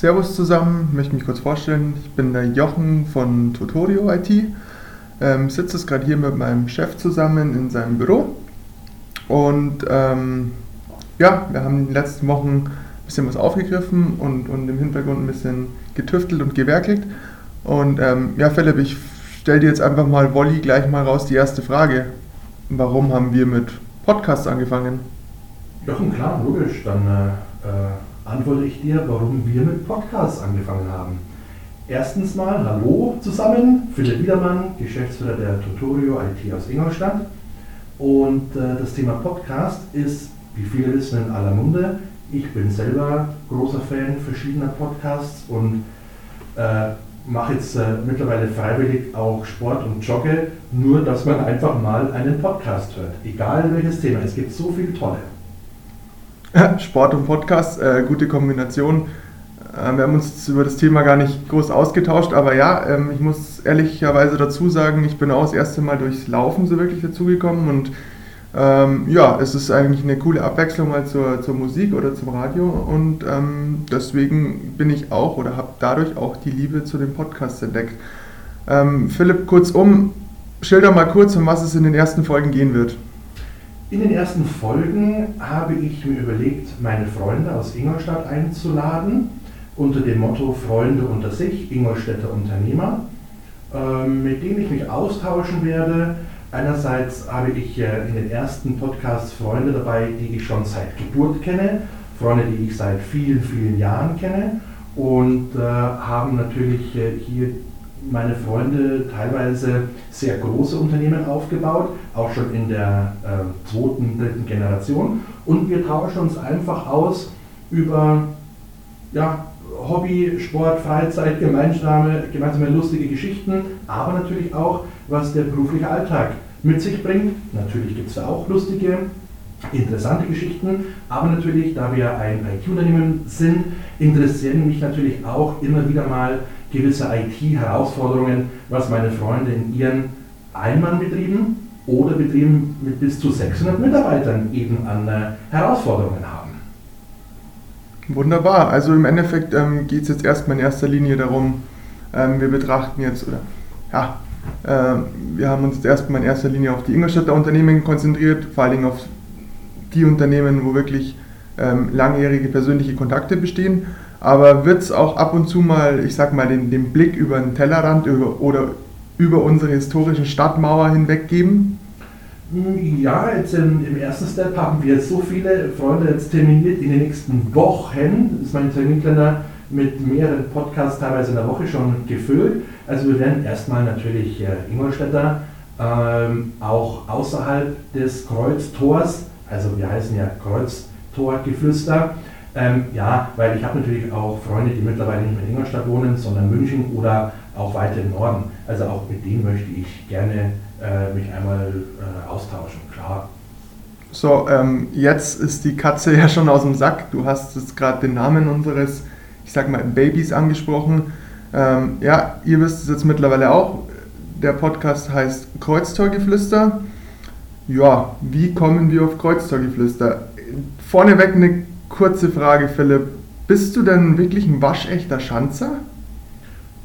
Servus zusammen, ich möchte mich kurz vorstellen. Ich bin der Jochen von Tutorio IT. Ähm, sitze jetzt gerade hier mit meinem Chef zusammen in seinem Büro. Und ähm, ja, wir haben in den letzten Wochen ein bisschen was aufgegriffen und, und im Hintergrund ein bisschen getüftelt und gewerkelt. Und ähm, ja, Philipp, ich stelle dir jetzt einfach mal Wolli gleich mal raus die erste Frage. Warum haben wir mit Podcasts angefangen? Jochen, klar, logisch. Dann äh, äh, antworte ich dir, warum wir mit Podcasts angefangen haben. Erstens mal, hallo zusammen, Philipp Wiedermann, Geschäftsführer der Tutorio IT aus Ingolstadt. Und äh, das Thema Podcast ist, wie viele wissen, in aller Munde. Ich bin selber großer Fan verschiedener Podcasts und äh, mache jetzt äh, mittlerweile freiwillig auch Sport und Jogge, nur dass man einfach mal einen Podcast hört. Egal welches Thema, es gibt so viele tolle. Sport und Podcast, äh, gute Kombination. Äh, wir haben uns über das Thema gar nicht groß ausgetauscht, aber ja, ähm, ich muss ehrlicherweise dazu sagen, ich bin auch das erste Mal durchs Laufen so wirklich dazugekommen und ähm, ja, es ist eigentlich eine coole Abwechslung mal zur, zur Musik oder zum Radio und ähm, deswegen bin ich auch oder habe dadurch auch die Liebe zu dem Podcast entdeckt. Ähm, Philipp, kurzum, schilder mal kurz, um was es in den ersten Folgen gehen wird. In den ersten Folgen habe ich mir überlegt, meine Freunde aus Ingolstadt einzuladen, unter dem Motto Freunde unter sich, Ingolstädter Unternehmer, ähm, mit denen ich mich austauschen werde. Einerseits habe ich in den ersten Podcasts Freunde dabei, die ich schon seit Geburt kenne, Freunde, die ich seit vielen, vielen Jahren kenne und äh, haben natürlich äh, hier meine Freunde teilweise sehr große Unternehmen aufgebaut, auch schon in der äh, zweiten, dritten Generation. Und wir tauschen uns einfach aus über ja, Hobby, Sport, Freizeit, gemeinsame, gemeinsame lustige Geschichten, aber natürlich auch, was der berufliche Alltag mit sich bringt. Natürlich gibt es da auch lustige, interessante Geschichten, aber natürlich, da wir ein IT-Unternehmen sind, interessieren mich natürlich auch immer wieder mal gewisse IT-Herausforderungen, was meine Freunde in ihren Einmannbetrieben oder Betrieben mit bis zu 600 Mitarbeitern eben an äh, Herausforderungen haben. Wunderbar. Also im Endeffekt ähm, geht es jetzt erstmal in erster Linie darum, ähm, wir betrachten jetzt, oder ja, äh, wir haben uns jetzt erstmal in erster Linie auf die Ingolstädter Unternehmen konzentriert, vor allen Dingen auf die Unternehmen, wo wirklich ähm, langjährige persönliche Kontakte bestehen. Aber wird es auch ab und zu mal, ich sag mal, den, den Blick über den Tellerrand über, oder über unsere historische Stadtmauer hinweg geben? Ja, jetzt im, im, ersten Step haben wir so viele Freunde jetzt terminiert in den nächsten Wochen. ist mein Terminkalender mit mehreren Podcasts teilweise in der Woche schon gefüllt. Also wir werden erstmal natürlich äh, Ingolstädter, ähm, auch außerhalb des Kreuztors, also wir heißen ja Kreuztorgeflüster, ähm, ja, weil ich habe natürlich auch Freunde, die mittlerweile nicht mehr in Ingolstadt wohnen, sondern München oder auch weiter im Norden. Also auch mit denen möchte ich gerne äh, mich einmal äh, austauschen, klar. So, ähm, jetzt ist die Katze ja schon aus dem Sack. Du hast jetzt gerade den Namen unseres, ich sag mal, Babys angesprochen. Ähm, ja, ihr wisst es jetzt mittlerweile auch. Der Podcast heißt Kreuztorgeflüster. Ja, wie kommen wir auf Kreuztorgeflüster? Vorneweg eine kurze Frage, Philipp. Bist du denn wirklich ein waschechter Schanzer?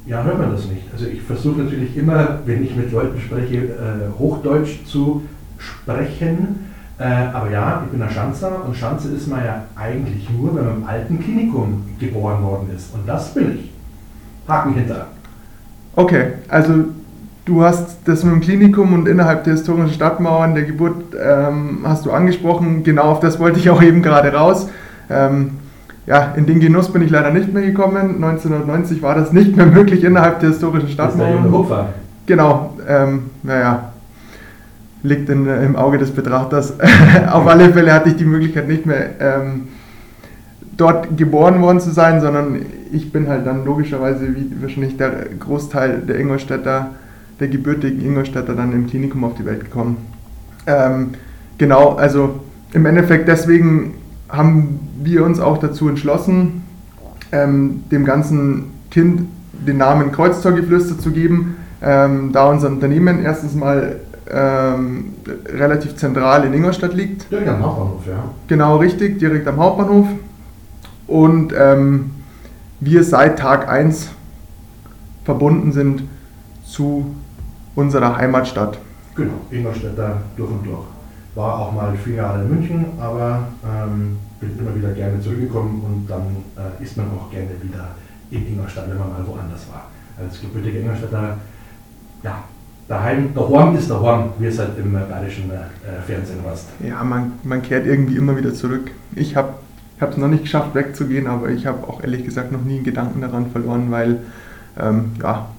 Ja, hört man das nicht. Also ich versuche natürlich immer, wenn ich mit Leuten spreche, äh, Hochdeutsch zu sprechen. Äh, aber ja, ich bin ein Schanzer und Schanze ist man ja eigentlich nur, wenn man im alten Klinikum geboren worden ist. Und das bin ich. Haken hinter. Okay, also du hast das mit dem Klinikum und innerhalb der historischen Stadtmauern der Geburt ähm, hast du angesprochen. Genau auf das wollte ich auch eben gerade raus. Ähm, ja, in den Genuss bin ich leider nicht mehr gekommen. 1990 war das nicht mehr möglich innerhalb der historischen Stadtmauern. Das genau, ähm, naja, liegt in, im Auge des Betrachters. Auf alle Fälle hatte ich die Möglichkeit nicht mehr ähm, dort geboren worden zu sein, sondern ich bin halt dann logischerweise, wie wahrscheinlich der Großteil der Ingolstädter, der gebürtigen Ingolstädter dann im Klinikum auf die Welt gekommen. Ähm, genau, also im Endeffekt deswegen haben wir uns auch dazu entschlossen, ähm, dem ganzen Kind den Namen Kreuztorgeflüster zu geben, ähm, da unser Unternehmen erstens mal ähm, relativ zentral in Ingolstadt liegt. Direkt am Hauptbahnhof, ja. Genau, richtig, direkt am Hauptbahnhof. Und ähm, wir seit Tag 1 verbunden sind zu unserer Heimatstadt. Genau, Ingolstädter durch und durch. War auch mal vier Jahre in München, aber ähm, bin immer wieder gerne zurückgekommen und dann äh, ist man auch gerne wieder in Ingolstadt, wenn man mal woanders war. Als gebürtiger Ingolstädter, ja, daheim, der Horn ist der Horn, wie es halt im bayerischen äh, Fernsehen warst. Ja, man, man kehrt irgendwie immer wieder zurück. Ich habe es noch nicht geschafft, wegzugehen, aber ich habe auch ehrlich gesagt noch nie einen Gedanken daran verloren, weil, ähm, ja,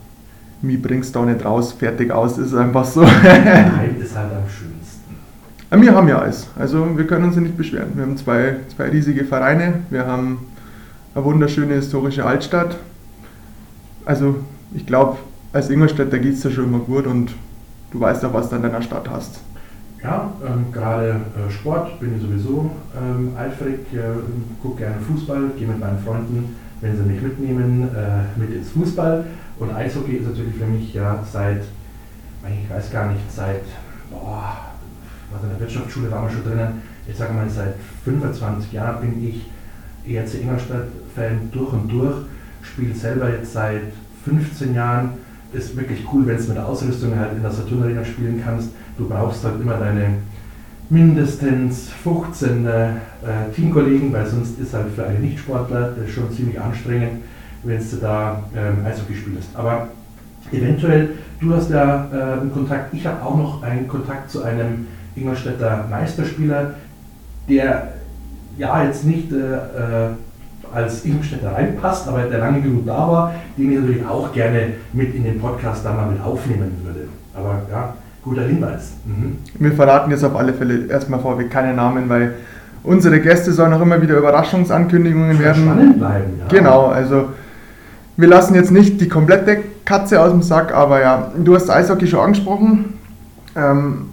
mir bringst du auch nicht raus, fertig aus, ist einfach so. Daheim ist halt am schönsten. Wir haben ja alles, also wir können uns ja nicht beschweren. Wir haben zwei, zwei riesige Vereine, wir haben eine wunderschöne historische Altstadt. Also ich glaube, als Ingolstädter geht es dir schon immer gut und du weißt auch, was du in deiner Stadt hast. Ja, ähm, gerade äh, Sport bin ich sowieso ähm, eifrig, äh, gucke gerne Fußball, gehe mit meinen Freunden, wenn sie mich mitnehmen, äh, mit ins Fußball. Und Eishockey ist natürlich für mich ja seit, ich weiß gar nicht, seit, boah, was in der Wirtschaftsschule waren wir schon drinnen, ich sage mal, seit 25 Jahren bin ich ERC Ingolstadt-Fan durch und durch, spiele selber jetzt seit 15 Jahren. Ist wirklich cool, wenn du mit der Ausrüstung halt in der Saturn Arena spielen kannst. Du brauchst halt immer deine mindestens 15 äh, Teamkollegen, weil sonst ist halt für einen Nichtsportler schon ziemlich anstrengend, wenn du da ähm, Eishockey spielst. Aber eventuell, du hast ja äh, einen Kontakt, ich habe auch noch einen Kontakt zu einem Ingolstädter Meisterspieler, der ja jetzt nicht äh, äh, als Ingolstädter reinpasst, aber der lange genug da war, den ich natürlich auch gerne mit in den Podcast da mal mit aufnehmen würde. Aber ja, guter Hinweis. Mhm. Wir verraten jetzt auf alle Fälle erstmal vorweg keine Namen, weil unsere Gäste sollen auch immer wieder Überraschungsankündigungen werden. Spannend bleiben, ja. Genau, also wir lassen jetzt nicht die komplette Katze aus dem Sack, aber ja, du hast Eishockey schon angesprochen. Ähm,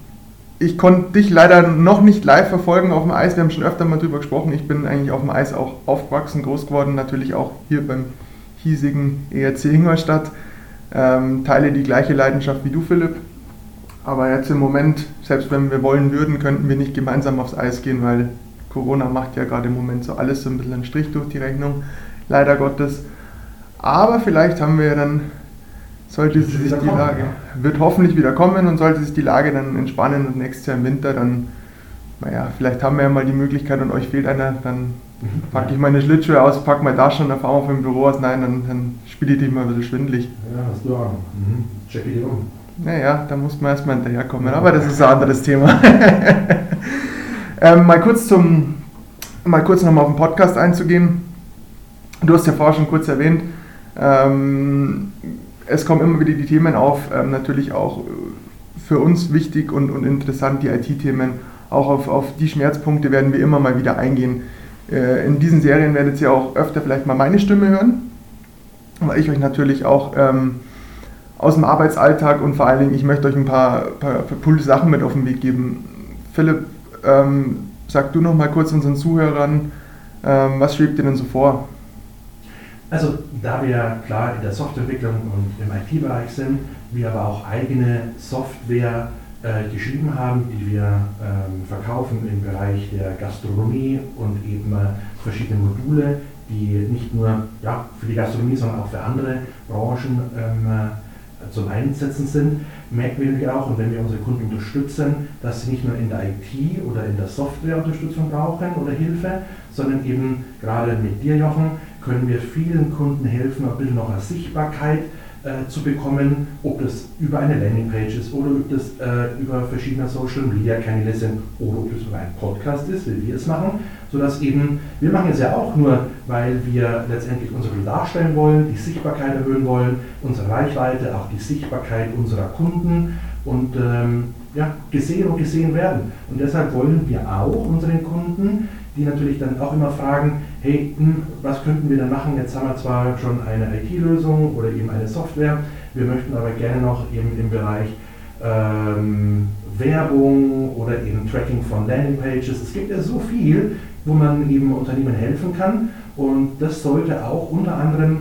ich konnte dich leider noch nicht live verfolgen auf dem Eis. Wir haben schon öfter mal drüber gesprochen. Ich bin eigentlich auf dem Eis auch aufgewachsen, groß geworden, natürlich auch hier beim hiesigen ERC Ingolstadt. Ähm, teile die gleiche Leidenschaft wie du, Philipp. Aber jetzt im Moment, selbst wenn wir wollen würden, könnten wir nicht gemeinsam aufs Eis gehen, weil Corona macht ja gerade im Moment so alles so ein bisschen einen Strich durch die Rechnung, leider Gottes. Aber vielleicht haben wir ja dann sollte sich die kommen, Lage, ja. wird hoffentlich wieder kommen und sollte sich die Lage dann entspannen und nächstes Jahr im Winter dann, naja, vielleicht haben wir ja mal die Möglichkeit und euch fehlt einer, dann mhm. packe ich meine Schlittschuhe aus, packe mal Taschen und dann fahren wir vom Büro aus, nein, dann, dann spiele ich dich mal ein bisschen schwindlig. Ja, hast du auch. Mhm. Check ich um. Naja, da muss man erstmal hinterherkommen, aber das ist ein anderes Thema. ähm, mal kurz zum, mal kurz nochmal auf den Podcast einzugehen. Du hast ja vorher schon kurz erwähnt, es kommen immer wieder die Themen auf, ähm, natürlich auch für uns wichtig und, und interessant, die IT-Themen. Auch auf, auf die Schmerzpunkte werden wir immer mal wieder eingehen. Äh, in diesen Serien werdet ihr auch öfter vielleicht mal meine Stimme hören, weil ich euch natürlich auch ähm, aus dem Arbeitsalltag und vor allen Dingen, ich möchte euch ein paar, paar, paar coole Sachen mit auf den Weg geben. Philipp, ähm, sag du noch mal kurz unseren Zuhörern, ähm, was schwebt dir denn so vor? Also da wir klar in der Softwareentwicklung und im IT-Bereich sind, wir aber auch eigene Software äh, geschrieben haben, die wir ähm, verkaufen im Bereich der Gastronomie und eben äh, verschiedene Module, die nicht nur ja, für die Gastronomie, sondern auch für andere Branchen ähm, äh, zum Einsetzen sind, merken wir auch, und wenn wir unsere Kunden unterstützen, dass sie nicht nur in der IT oder in der Software Unterstützung brauchen oder Hilfe, sondern eben gerade mit dir, Jochen, können wir vielen Kunden helfen, ein bisschen noch eine Sichtbarkeit äh, zu bekommen, ob das über eine Landingpage ist oder ob das äh, über verschiedene Social Media Kanäle sind oder ob das über einen Podcast ist, wie wir es machen, sodass eben, wir machen es ja auch nur, weil wir letztendlich unsere darstellen wollen, die Sichtbarkeit erhöhen wollen, unsere Reichweite, auch die Sichtbarkeit unserer Kunden und ähm, ja, gesehen und gesehen werden. Und deshalb wollen wir auch unseren Kunden die natürlich dann auch immer fragen, hey, hm, was könnten wir denn machen? Jetzt haben wir zwar schon eine IT-Lösung oder eben eine Software, wir möchten aber gerne noch eben im Bereich ähm, Werbung oder eben Tracking von Landingpages. Es gibt ja so viel, wo man eben Unternehmen helfen kann und das sollte auch unter anderem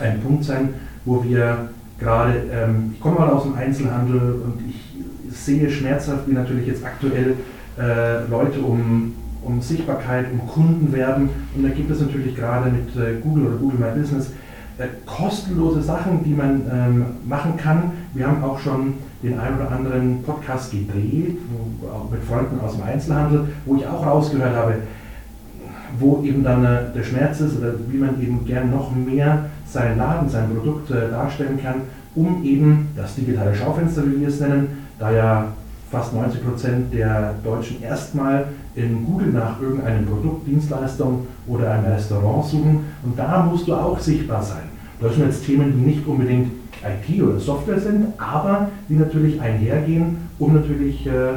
ein Punkt sein, wo wir gerade, ähm, ich komme mal aus dem Einzelhandel und ich sehe schmerzhaft, wie natürlich jetzt aktuell äh, Leute um um Sichtbarkeit, um Kundenwerben. Und da gibt es natürlich gerade mit äh, Google oder Google My Business äh, kostenlose Sachen, die man ähm, machen kann. Wir haben auch schon den einen oder anderen Podcast gedreht, wo, auch mit Freunden aus dem Einzelhandel, wo ich auch rausgehört habe, wo eben dann äh, der Schmerz ist oder wie man eben gern noch mehr seinen Laden, sein Produkt äh, darstellen kann, um eben das digitale Schaufenster, wie wir es nennen, da ja fast 90 Prozent der Deutschen erstmal in Google nach irgendeinem Produkt, Dienstleistung oder einem Restaurant suchen. Und da musst du auch sichtbar sein. Das sind jetzt Themen, die nicht unbedingt IT oder Software sind, aber die natürlich einhergehen, um natürlich äh,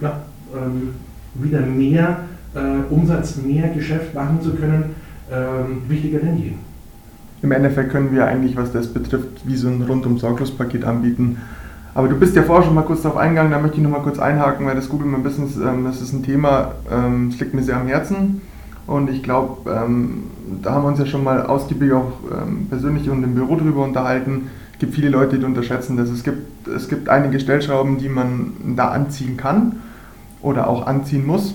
ja, ähm, wieder mehr äh, Umsatz, mehr Geschäft machen zu können, ähm, wichtiger denn je. Im Endeffekt können wir eigentlich, was das betrifft, wie so ein rundum sorglos Paket anbieten. Aber du bist ja vorher schon mal kurz darauf eingegangen, da möchte ich noch mal kurz einhaken, weil das Google My Business, ähm, das ist ein Thema, ähm, das liegt mir sehr am Herzen. Und ich glaube, ähm, da haben wir uns ja schon mal ausgiebig auch ähm, persönlich und im Büro drüber unterhalten. Es gibt viele Leute, die unterschätzen das. Es gibt, es gibt einige Stellschrauben, die man da anziehen kann oder auch anziehen muss,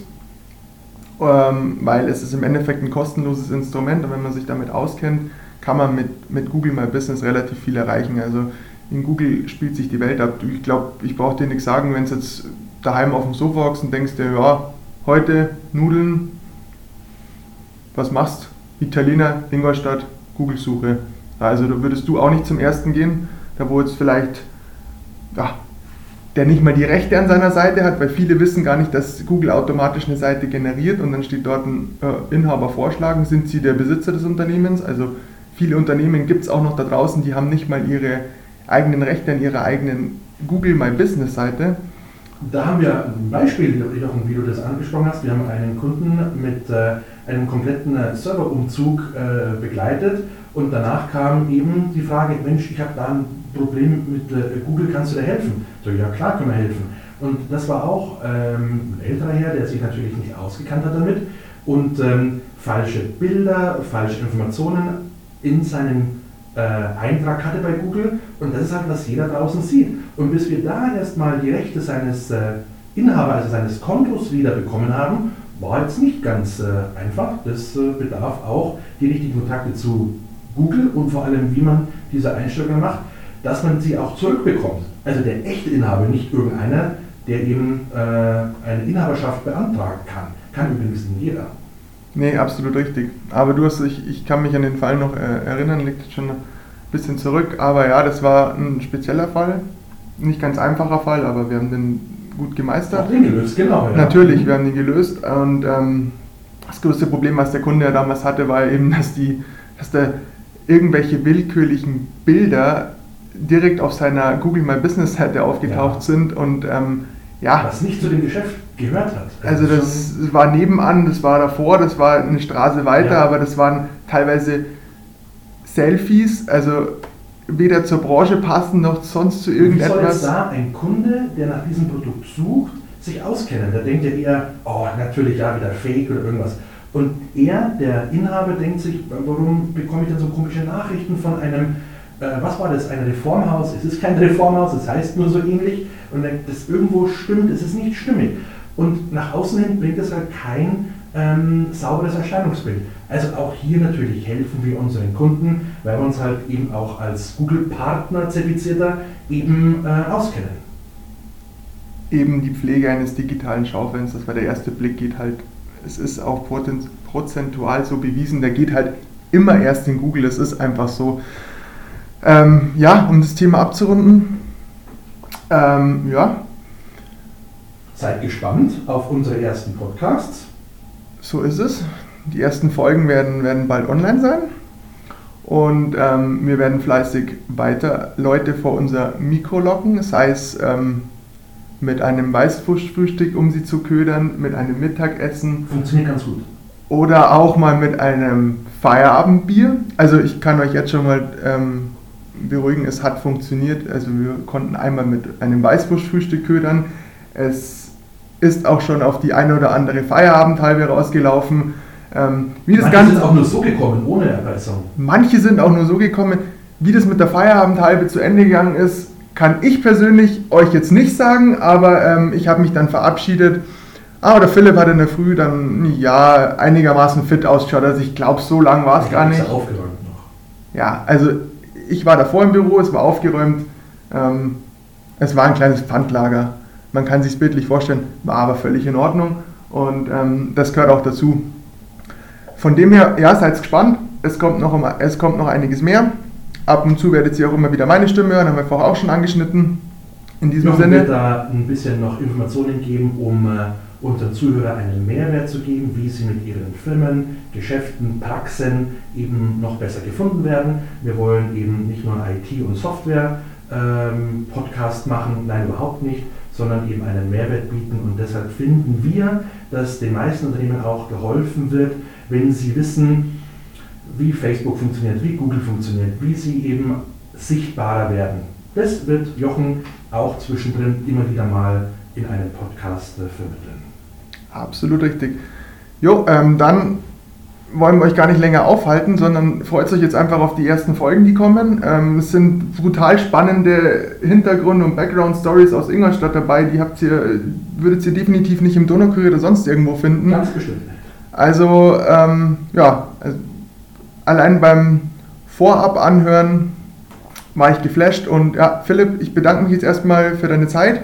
ähm, weil es ist im Endeffekt ein kostenloses Instrument und wenn man sich damit auskennt, kann man mit, mit Google My Business relativ viel erreichen. Also in Google spielt sich die Welt ab. Ich glaube, ich brauche dir nichts sagen, wenn du jetzt daheim auf dem Sofa hockst und denkst dir, ja, heute Nudeln, was machst? Italiener, Ingolstadt, Google-Suche. Also da würdest du auch nicht zum ersten gehen, da wo jetzt vielleicht, ja, der nicht mal die Rechte an seiner Seite hat, weil viele wissen gar nicht, dass Google automatisch eine Seite generiert und dann steht dort ein äh, Inhaber vorschlagen, sind sie der Besitzer des Unternehmens? Also viele Unternehmen gibt es auch noch da draußen, die haben nicht mal ihre eigenen Rechte an ihrer eigenen Google My Business Seite. Da haben wir ein Beispiel, wie du das angesprochen hast. Wir haben einen Kunden mit äh, einem kompletten äh, Serverumzug äh, begleitet und danach kam eben die Frage, Mensch, ich habe da ein Problem mit Google, kannst du da helfen? So, ja klar können wir helfen. Und das war auch ähm, ein älterer Herr, der sich natürlich nicht ausgekannt hat damit und ähm, falsche Bilder, falsche Informationen in seinem Eintrag hatte bei Google und das ist halt, was jeder draußen sieht. Und bis wir da erstmal die Rechte seines äh, Inhabers, also seines Kontos wieder bekommen haben, war jetzt nicht ganz äh, einfach. Das äh, bedarf auch die richtigen Kontakte zu Google und vor allem, wie man diese Einstellungen macht, dass man sie auch zurückbekommt. Also der echte Inhaber, nicht irgendeiner, der eben äh, eine Inhaberschaft beantragen kann. Kann übrigens jeder. Nee, absolut richtig. Aber du hast, ich, ich kann mich an den Fall noch äh, erinnern, liegt jetzt schon ein bisschen zurück. Aber ja, das war ein spezieller Fall. Nicht ganz einfacher Fall, aber wir haben den gut gemeistert. Auch den gelöst, genau. Ja. Natürlich, wir haben den gelöst. Und ähm, das größte Problem, was der Kunde ja damals hatte, war eben, dass, die, dass da irgendwelche willkürlichen Bilder direkt auf seiner Google My Business Seite aufgetaucht ja. sind und ähm, ja. Was nicht zu dem Geschäft gehört hat. Also, also das war nebenan, das war davor, das war eine Straße weiter, ja. aber das waren teilweise Selfies, also weder zur Branche passen noch sonst zu irgendetwas. Wie soll jetzt da ein Kunde, der nach diesem Produkt sucht, sich auskennen? Da denkt er eher, oh, natürlich ja, wieder Fake oder irgendwas. Und er, der Inhaber, denkt sich, warum bekomme ich denn so komische Nachrichten von einem, äh, was war das, ein Reformhaus? Es ist kein Reformhaus, es heißt nur so ähnlich. Und das irgendwo stimmt, es ist nicht stimmig. Und nach außen hin bringt es halt kein ähm, sauberes Erscheinungsbild. Also auch hier natürlich helfen wir unseren Kunden, weil wir uns halt eben auch als Google-Partner zertifizierter eben äh, auskennen. Eben die Pflege eines digitalen Schaufensters, weil der erste Blick geht halt, es ist auch prozentual so bewiesen, der geht halt immer erst in Google, es ist einfach so. Ähm, ja, um das Thema abzurunden, ähm, ja. Seid gespannt auf unsere ersten Podcasts. So ist es. Die ersten Folgen werden, werden bald online sein. Und ähm, wir werden fleißig weiter Leute vor unser Mikro locken, sei es ähm, mit einem Weißwurstfrühstück, um sie zu ködern, mit einem Mittagessen. Funktioniert ganz gut. Oder auch mal mit einem Feierabendbier. Also ich kann euch jetzt schon mal ähm, beruhigen, es hat funktioniert. Also wir konnten einmal mit einem Weißwurstfrühstück ködern. Es ist auch schon auf die eine oder andere Feierabendhalbe rausgelaufen. Ähm, wie das Manche Ganze, sind auch nur so gekommen, ohne Erpressung. Manche sind auch nur so gekommen. Wie das mit der Feierabendhalbe zu Ende gegangen ist, kann ich persönlich euch jetzt nicht sagen, aber ähm, ich habe mich dann verabschiedet Ah, oder Philipp hat in der Früh dann ja einigermaßen fit ausgeschaut. Also ich glaube, so lang war es gar nicht. Aufgeräumt noch. Ja, also ich war davor im Büro, es war aufgeräumt. Ähm, es war ein kleines Pfandlager. Man kann sich bildlich vorstellen, war aber völlig in Ordnung und ähm, das gehört auch dazu. Von dem her, ja, seid gespannt. Es kommt, noch, es kommt noch einiges mehr. Ab und zu werdet ihr auch immer wieder meine Stimme hören, haben wir vorher auch schon angeschnitten. In diesem Jochen Sinne. wird da ein bisschen noch Informationen geben, um äh, unseren Zuhörer einen Mehrwert zu geben, wie sie mit ihren Firmen, Geschäften, Praxen eben noch besser gefunden werden. Wir wollen eben nicht nur IT- und Software-Podcast ähm, machen, nein, überhaupt nicht, sondern eben einen Mehrwert bieten. Und deshalb finden wir, dass den meisten Unternehmen auch geholfen wird, wenn sie wissen, wie Facebook funktioniert, wie Google funktioniert, wie sie eben sichtbarer werden. Das wird Jochen auch zwischendrin immer wieder mal in einem Podcast äh, vermitteln. Absolut richtig. Jo, ähm, dann wollen wir euch gar nicht länger aufhalten, sondern freut euch jetzt einfach auf die ersten Folgen, die kommen. Ähm, es sind brutal spannende Hintergrund- und Background-Stories aus Ingolstadt dabei, die habt ihr, würdet ihr definitiv nicht im Donaukurier oder sonst irgendwo finden. Ganz bestimmt. Also, ähm, ja, also allein beim Vorab-Anhören war ich geflasht und ja, Philipp, ich bedanke mich jetzt erstmal für deine Zeit.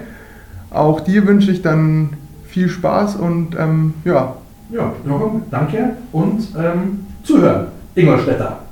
Auch dir wünsche ich dann viel Spaß und ähm, ja. Ja, Jochen, danke und ähm, zuhören, Ingolstädter.